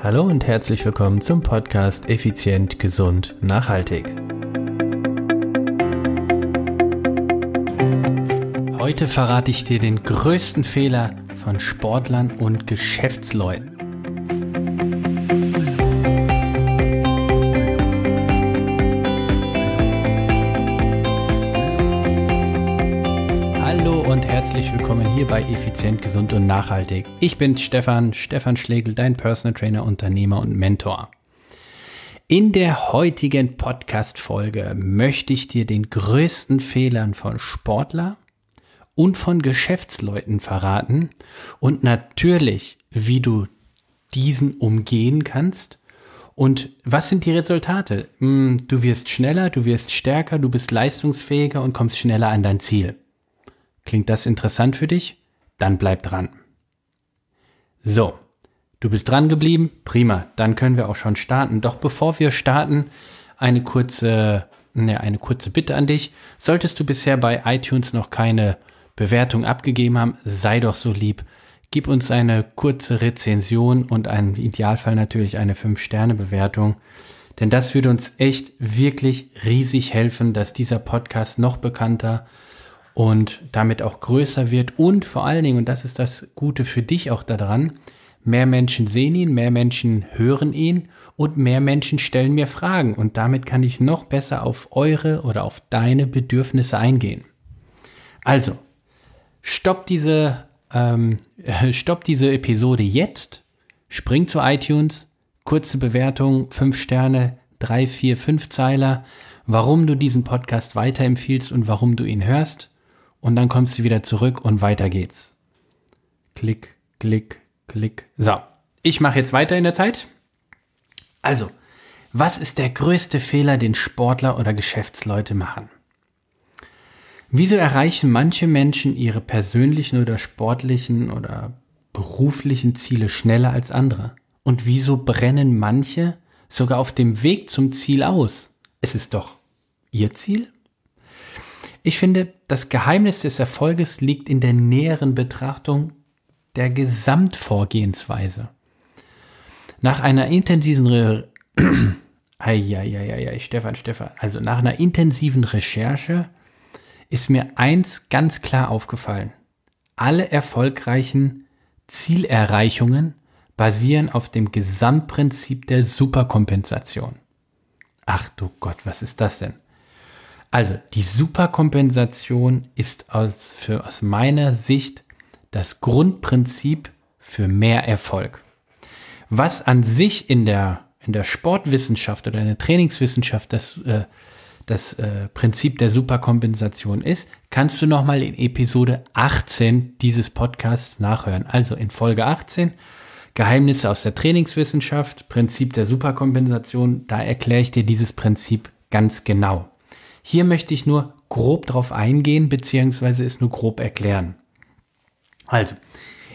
Hallo und herzlich willkommen zum Podcast Effizient, Gesund, Nachhaltig. Heute verrate ich dir den größten Fehler von Sportlern und Geschäftsleuten. Bei Effizient, Gesund und Nachhaltig. Ich bin Stefan, Stefan Schlegel, dein Personal Trainer, Unternehmer und Mentor. In der heutigen Podcast-Folge möchte ich dir den größten Fehlern von Sportler und von Geschäftsleuten verraten und natürlich, wie du diesen umgehen kannst und was sind die Resultate? Hm, du wirst schneller, du wirst stärker, du bist leistungsfähiger und kommst schneller an dein Ziel. Klingt das interessant für dich? Dann bleib dran. So, du bist dran geblieben? Prima, dann können wir auch schon starten. Doch bevor wir starten, eine kurze, ne, eine kurze Bitte an dich. Solltest du bisher bei iTunes noch keine Bewertung abgegeben haben, sei doch so lieb. Gib uns eine kurze Rezension und im Idealfall natürlich eine 5-Sterne-Bewertung. Denn das würde uns echt wirklich riesig helfen, dass dieser Podcast noch bekannter und damit auch größer wird und vor allen Dingen, und das ist das Gute für dich auch daran, mehr Menschen sehen ihn, mehr Menschen hören ihn und mehr Menschen stellen mir Fragen und damit kann ich noch besser auf eure oder auf deine Bedürfnisse eingehen. Also, stopp diese, ähm, stopp diese Episode jetzt, spring zu iTunes, kurze Bewertung, fünf Sterne, drei, vier, fünf Zeiler, warum du diesen Podcast weiterempfiehlst und warum du ihn hörst und dann kommst du wieder zurück und weiter geht's. Klick, klick, klick. So, ich mache jetzt weiter in der Zeit. Also, was ist der größte Fehler, den Sportler oder Geschäftsleute machen? Wieso erreichen manche Menschen ihre persönlichen oder sportlichen oder beruflichen Ziele schneller als andere? Und wieso brennen manche sogar auf dem Weg zum Ziel aus? Es ist doch ihr Ziel? Ich finde, das Geheimnis des Erfolges liegt in der näheren Betrachtung der Gesamtvorgehensweise. Nach einer intensiven Re Eieieiei, Stefan, Stefan, also nach einer intensiven Recherche ist mir eins ganz klar aufgefallen. Alle erfolgreichen Zielerreichungen basieren auf dem Gesamtprinzip der Superkompensation. Ach du Gott, was ist das denn? Also die Superkompensation ist aus, für, aus meiner Sicht das Grundprinzip für mehr Erfolg. Was an sich in der, in der Sportwissenschaft oder in der Trainingswissenschaft das, äh, das äh, Prinzip der Superkompensation ist, kannst du nochmal in Episode 18 dieses Podcasts nachhören. Also in Folge 18 Geheimnisse aus der Trainingswissenschaft, Prinzip der Superkompensation, da erkläre ich dir dieses Prinzip ganz genau. Hier möchte ich nur grob drauf eingehen, beziehungsweise es nur grob erklären. Also,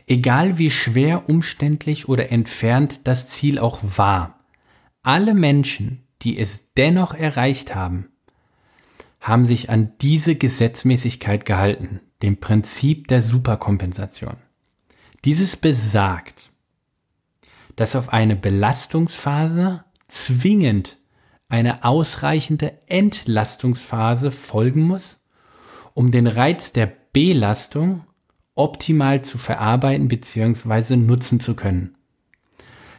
egal wie schwer, umständlich oder entfernt das Ziel auch war, alle Menschen, die es dennoch erreicht haben, haben sich an diese Gesetzmäßigkeit gehalten, dem Prinzip der Superkompensation. Dieses besagt, dass auf eine Belastungsphase zwingend eine ausreichende Entlastungsphase folgen muss, um den Reiz der Belastung optimal zu verarbeiten bzw. nutzen zu können.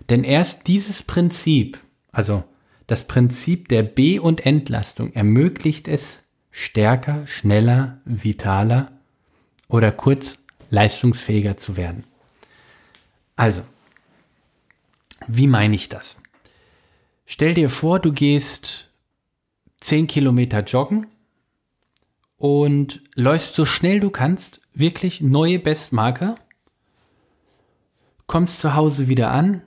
Denn erst dieses Prinzip, also das Prinzip der B- und Entlastung, ermöglicht es, stärker, schneller, vitaler oder kurz leistungsfähiger zu werden. Also, wie meine ich das? Stell dir vor, du gehst 10 Kilometer joggen und läufst so schnell du kannst, wirklich neue Bestmarke, kommst zu Hause wieder an,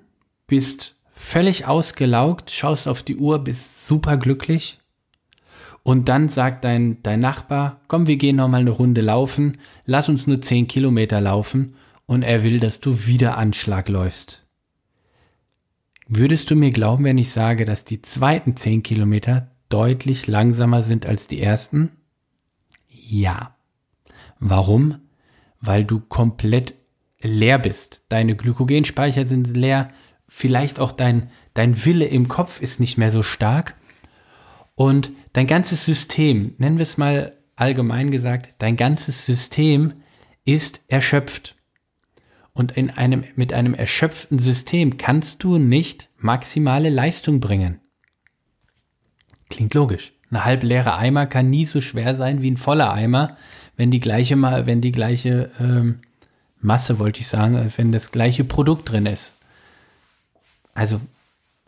bist völlig ausgelaugt, schaust auf die Uhr, bist super glücklich und dann sagt dein, dein Nachbar, komm, wir gehen noch mal eine Runde laufen, lass uns nur 10 Kilometer laufen und er will, dass du wieder Anschlag läufst. Würdest du mir glauben, wenn ich sage, dass die zweiten zehn Kilometer deutlich langsamer sind als die ersten? Ja. Warum? Weil du komplett leer bist. Deine Glykogenspeicher sind leer, vielleicht auch dein, dein Wille im Kopf ist nicht mehr so stark und dein ganzes System, nennen wir es mal allgemein gesagt, dein ganzes System ist erschöpft. Und in einem, mit einem erschöpften System kannst du nicht maximale Leistung bringen. Klingt logisch. Ein halb leerer Eimer kann nie so schwer sein wie ein voller Eimer, wenn die gleiche, wenn die gleiche ähm, Masse, wollte ich sagen, wenn das gleiche Produkt drin ist. Also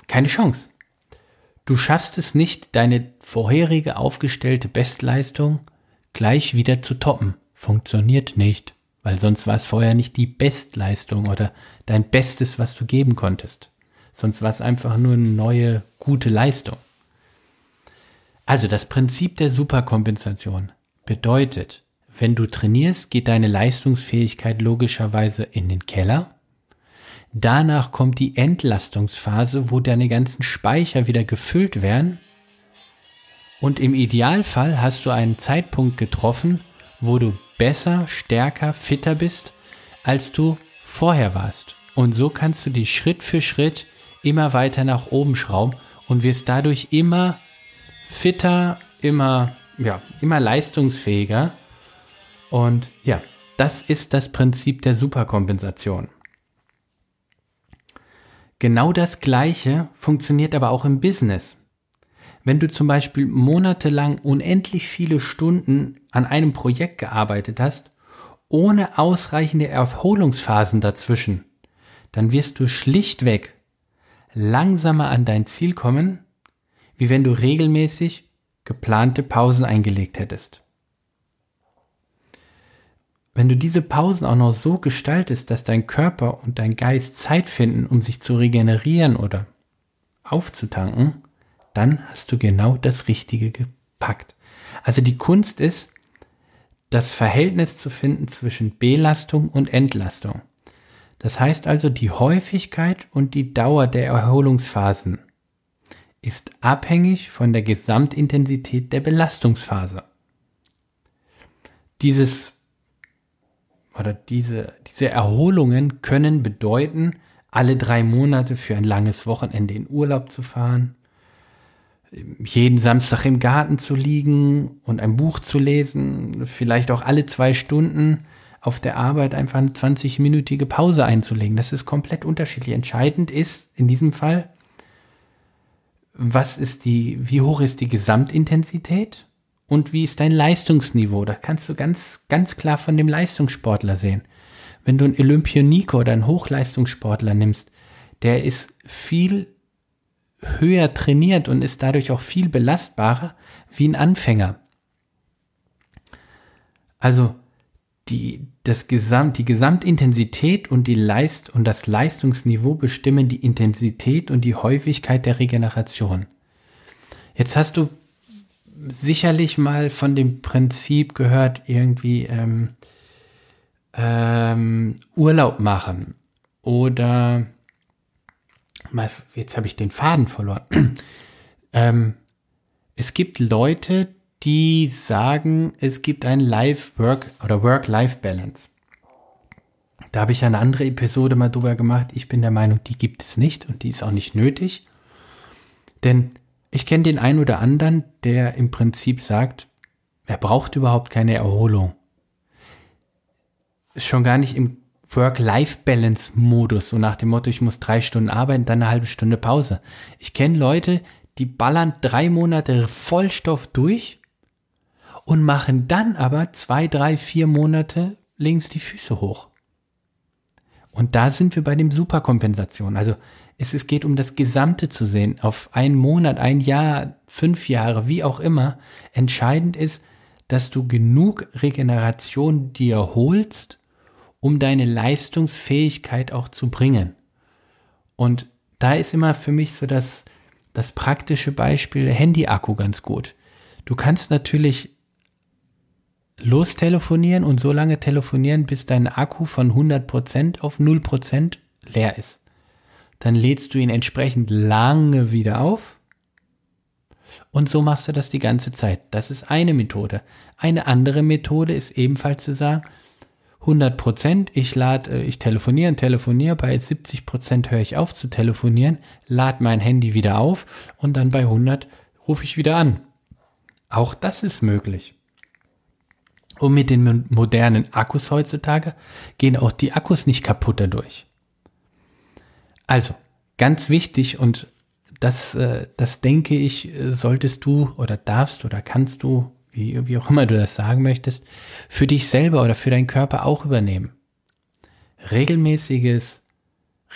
keine Chance. Du schaffst es nicht, deine vorherige aufgestellte Bestleistung gleich wieder zu toppen. Funktioniert nicht, weil sonst war es vorher nicht die Bestleistung oder dein Bestes, was du geben konntest. Sonst war es einfach nur eine neue, gute Leistung. Also das Prinzip der Superkompensation bedeutet, wenn du trainierst, geht deine Leistungsfähigkeit logischerweise in den Keller. Danach kommt die Entlastungsphase, wo deine ganzen Speicher wieder gefüllt werden. Und im Idealfall hast du einen Zeitpunkt getroffen, wo du besser, stärker, fitter bist, als du vorher warst. Und so kannst du dich Schritt für Schritt immer weiter nach oben schrauben und wirst dadurch immer fitter, immer, ja, immer leistungsfähiger. Und ja, das ist das Prinzip der Superkompensation. Genau das Gleiche funktioniert aber auch im Business. Wenn du zum Beispiel monatelang unendlich viele Stunden an einem Projekt gearbeitet hast, ohne ausreichende Erholungsphasen dazwischen, dann wirst du schlichtweg langsamer an dein Ziel kommen wie wenn du regelmäßig geplante Pausen eingelegt hättest. Wenn du diese Pausen auch noch so gestaltest, dass dein Körper und dein Geist Zeit finden, um sich zu regenerieren oder aufzutanken, dann hast du genau das Richtige gepackt. Also die Kunst ist, das Verhältnis zu finden zwischen Belastung und Entlastung. Das heißt also die Häufigkeit und die Dauer der Erholungsphasen ist abhängig von der Gesamtintensität der Belastungsphase. Dieses oder diese, diese Erholungen können bedeuten, alle drei Monate für ein langes Wochenende in Urlaub zu fahren, jeden Samstag im Garten zu liegen und ein Buch zu lesen, vielleicht auch alle zwei Stunden auf der Arbeit einfach eine 20-minütige Pause einzulegen. Das ist komplett unterschiedlich. Entscheidend ist in diesem Fall, was ist die, wie hoch ist die Gesamtintensität und wie ist dein Leistungsniveau? Das kannst du ganz, ganz klar von dem Leistungssportler sehen. Wenn du einen Olympioniker oder einen Hochleistungssportler nimmst, der ist viel höher trainiert und ist dadurch auch viel belastbarer wie ein Anfänger. Also die, das Gesamt, die Gesamtintensität und die Leist und das Leistungsniveau bestimmen die Intensität und die Häufigkeit der Regeneration. Jetzt hast du sicherlich mal von dem Prinzip gehört, irgendwie ähm, ähm, Urlaub machen oder mal, jetzt habe ich den Faden verloren. ähm, es gibt Leute, die sagen, es gibt ein Life-Work oder Work-Life-Balance. Da habe ich eine andere Episode mal drüber gemacht. Ich bin der Meinung, die gibt es nicht und die ist auch nicht nötig. Denn ich kenne den einen oder anderen, der im Prinzip sagt, er braucht überhaupt keine Erholung. Schon gar nicht im Work-Life-Balance-Modus, so nach dem Motto, ich muss drei Stunden arbeiten, dann eine halbe Stunde Pause. Ich kenne Leute, die ballern drei Monate Vollstoff durch und machen dann aber zwei, drei, vier Monate links die Füße hoch. Und da sind wir bei dem Superkompensation. Also es, es geht um das Gesamte zu sehen, auf einen Monat, ein Jahr, fünf Jahre, wie auch immer. Entscheidend ist, dass du genug Regeneration dir holst, um deine Leistungsfähigkeit auch zu bringen. Und da ist immer für mich so das, das praktische Beispiel Handy-Akku ganz gut. Du kannst natürlich lostelefonieren und so lange telefonieren, bis dein Akku von 100% auf 0% leer ist. Dann lädst du ihn entsprechend lange wieder auf und so machst du das die ganze Zeit. Das ist eine Methode. Eine andere Methode ist ebenfalls zu sagen, 100 Prozent, ich lade, äh, ich telefoniere und telefoniere, bei 70 Prozent höre ich auf zu telefonieren, lade mein Handy wieder auf und dann bei 100 rufe ich wieder an. Auch das ist möglich. Und mit den modernen Akkus heutzutage gehen auch die Akkus nicht kaputt dadurch. Also, ganz wichtig und das, äh, das denke ich, solltest du oder darfst oder kannst du, wie, wie auch immer du das sagen möchtest, für dich selber oder für deinen Körper auch übernehmen. Regelmäßiges,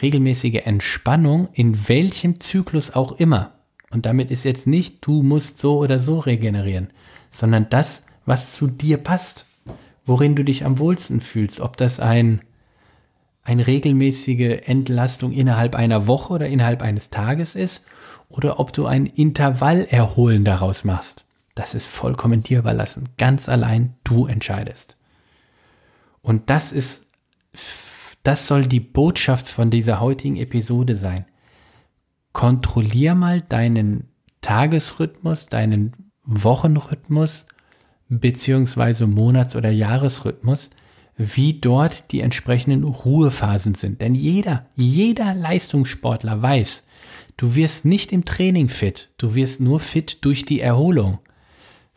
regelmäßige Entspannung in welchem Zyklus auch immer. Und damit ist jetzt nicht, du musst so oder so regenerieren, sondern das, was zu dir passt, worin du dich am wohlsten fühlst, ob das ein eine regelmäßige Entlastung innerhalb einer Woche oder innerhalb eines Tages ist oder ob du ein Intervallerholen daraus machst. Das ist vollkommen dir überlassen. Ganz allein du entscheidest. Und das ist, das soll die Botschaft von dieser heutigen Episode sein. Kontrollier mal deinen Tagesrhythmus, deinen Wochenrhythmus, beziehungsweise Monats- oder Jahresrhythmus, wie dort die entsprechenden Ruhephasen sind. Denn jeder, jeder Leistungssportler weiß, du wirst nicht im Training fit, du wirst nur fit durch die Erholung.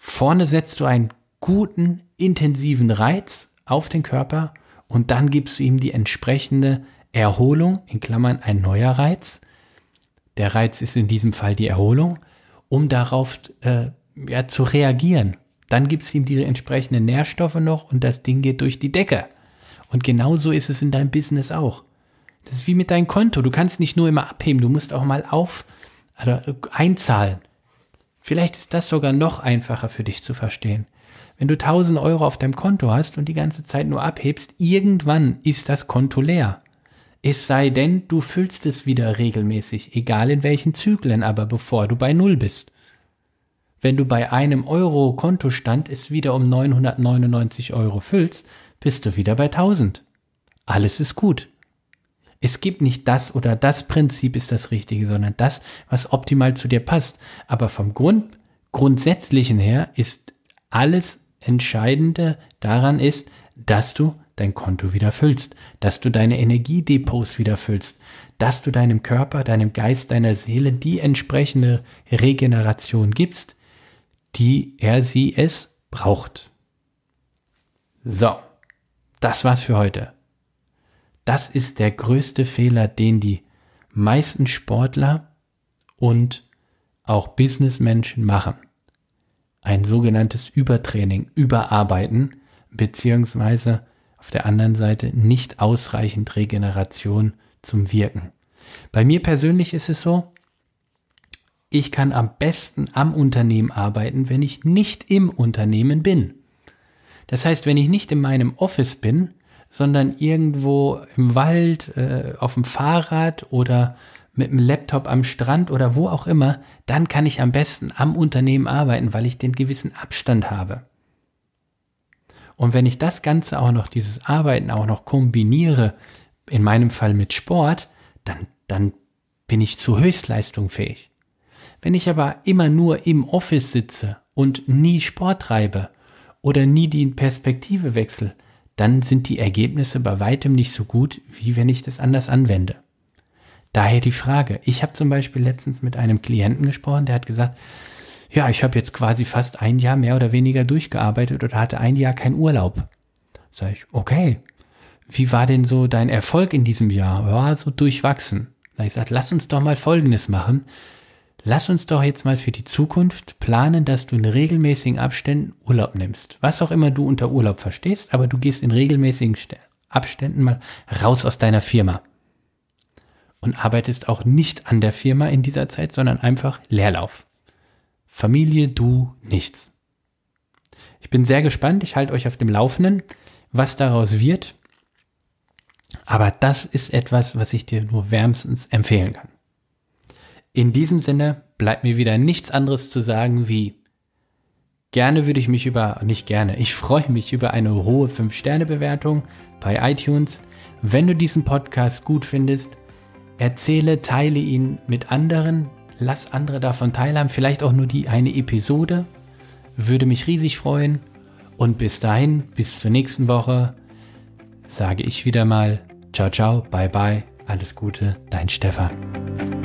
Vorne setzt du einen guten, intensiven Reiz auf den Körper und dann gibst du ihm die entsprechende Erholung, in Klammern ein neuer Reiz. Der Reiz ist in diesem Fall die Erholung, um darauf äh, ja, zu reagieren. Dann gibst du ihm die entsprechenden Nährstoffe noch und das Ding geht durch die Decke. Und genauso ist es in deinem Business auch. Das ist wie mit deinem Konto. Du kannst nicht nur immer abheben, du musst auch mal auf also einzahlen. Vielleicht ist das sogar noch einfacher für dich zu verstehen. Wenn du 1000 Euro auf deinem Konto hast und die ganze Zeit nur abhebst, irgendwann ist das Konto leer. Es sei denn, du füllst es wieder regelmäßig, egal in welchen Zyklen, aber bevor du bei Null bist. Wenn du bei einem Euro Kontostand es wieder um 999 Euro füllst, bist du wieder bei 1000. Alles ist gut. Es gibt nicht das oder das Prinzip ist das Richtige, sondern das, was optimal zu dir passt. Aber vom Grund, grundsätzlichen her ist alles Entscheidende daran ist, dass du dein Konto wieder füllst, dass du deine Energiedepots wieder füllst, dass du deinem Körper, deinem Geist, deiner Seele die entsprechende Regeneration gibst, die er sie es braucht. So, das war's für heute. Das ist der größte Fehler, den die meisten Sportler und auch Businessmenschen machen. Ein sogenanntes Übertraining, Überarbeiten, beziehungsweise auf der anderen Seite nicht ausreichend Regeneration zum Wirken. Bei mir persönlich ist es so, ich kann am besten am Unternehmen arbeiten, wenn ich nicht im Unternehmen bin. Das heißt, wenn ich nicht in meinem Office bin, sondern irgendwo im Wald, äh, auf dem Fahrrad oder mit dem Laptop am Strand oder wo auch immer, dann kann ich am besten am Unternehmen arbeiten, weil ich den gewissen Abstand habe. Und wenn ich das Ganze auch noch, dieses Arbeiten auch noch kombiniere, in meinem Fall mit Sport, dann, dann bin ich zu Höchstleistung fähig. Wenn ich aber immer nur im Office sitze und nie Sport treibe oder nie die Perspektive wechsle, dann sind die Ergebnisse bei weitem nicht so gut, wie wenn ich das anders anwende. Daher die Frage. Ich habe zum Beispiel letztens mit einem Klienten gesprochen, der hat gesagt, ja, ich habe jetzt quasi fast ein Jahr mehr oder weniger durchgearbeitet oder hatte ein Jahr keinen Urlaub. Sag ich, okay. Wie war denn so dein Erfolg in diesem Jahr? Ja, so durchwachsen. Sag ich lass uns doch mal Folgendes machen lass uns doch jetzt mal für die Zukunft planen, dass du in regelmäßigen Abständen Urlaub nimmst. Was auch immer du unter Urlaub verstehst, aber du gehst in regelmäßigen Abständen mal raus aus deiner Firma. Und arbeitest auch nicht an der Firma in dieser Zeit, sondern einfach Leerlauf. Familie, du, nichts. Ich bin sehr gespannt, ich halte euch auf dem Laufenden, was daraus wird. Aber das ist etwas, was ich dir nur wärmstens empfehlen kann. In diesem Sinne bleibt mir wieder nichts anderes zu sagen wie gerne würde ich mich über, nicht gerne, ich freue mich über eine hohe 5-Sterne-Bewertung bei iTunes. Wenn du diesen Podcast gut findest, erzähle, teile ihn mit anderen, lass andere davon teilhaben, vielleicht auch nur die eine Episode, würde mich riesig freuen. Und bis dahin, bis zur nächsten Woche, sage ich wieder mal, ciao, ciao, bye, bye, alles Gute, dein Stefan.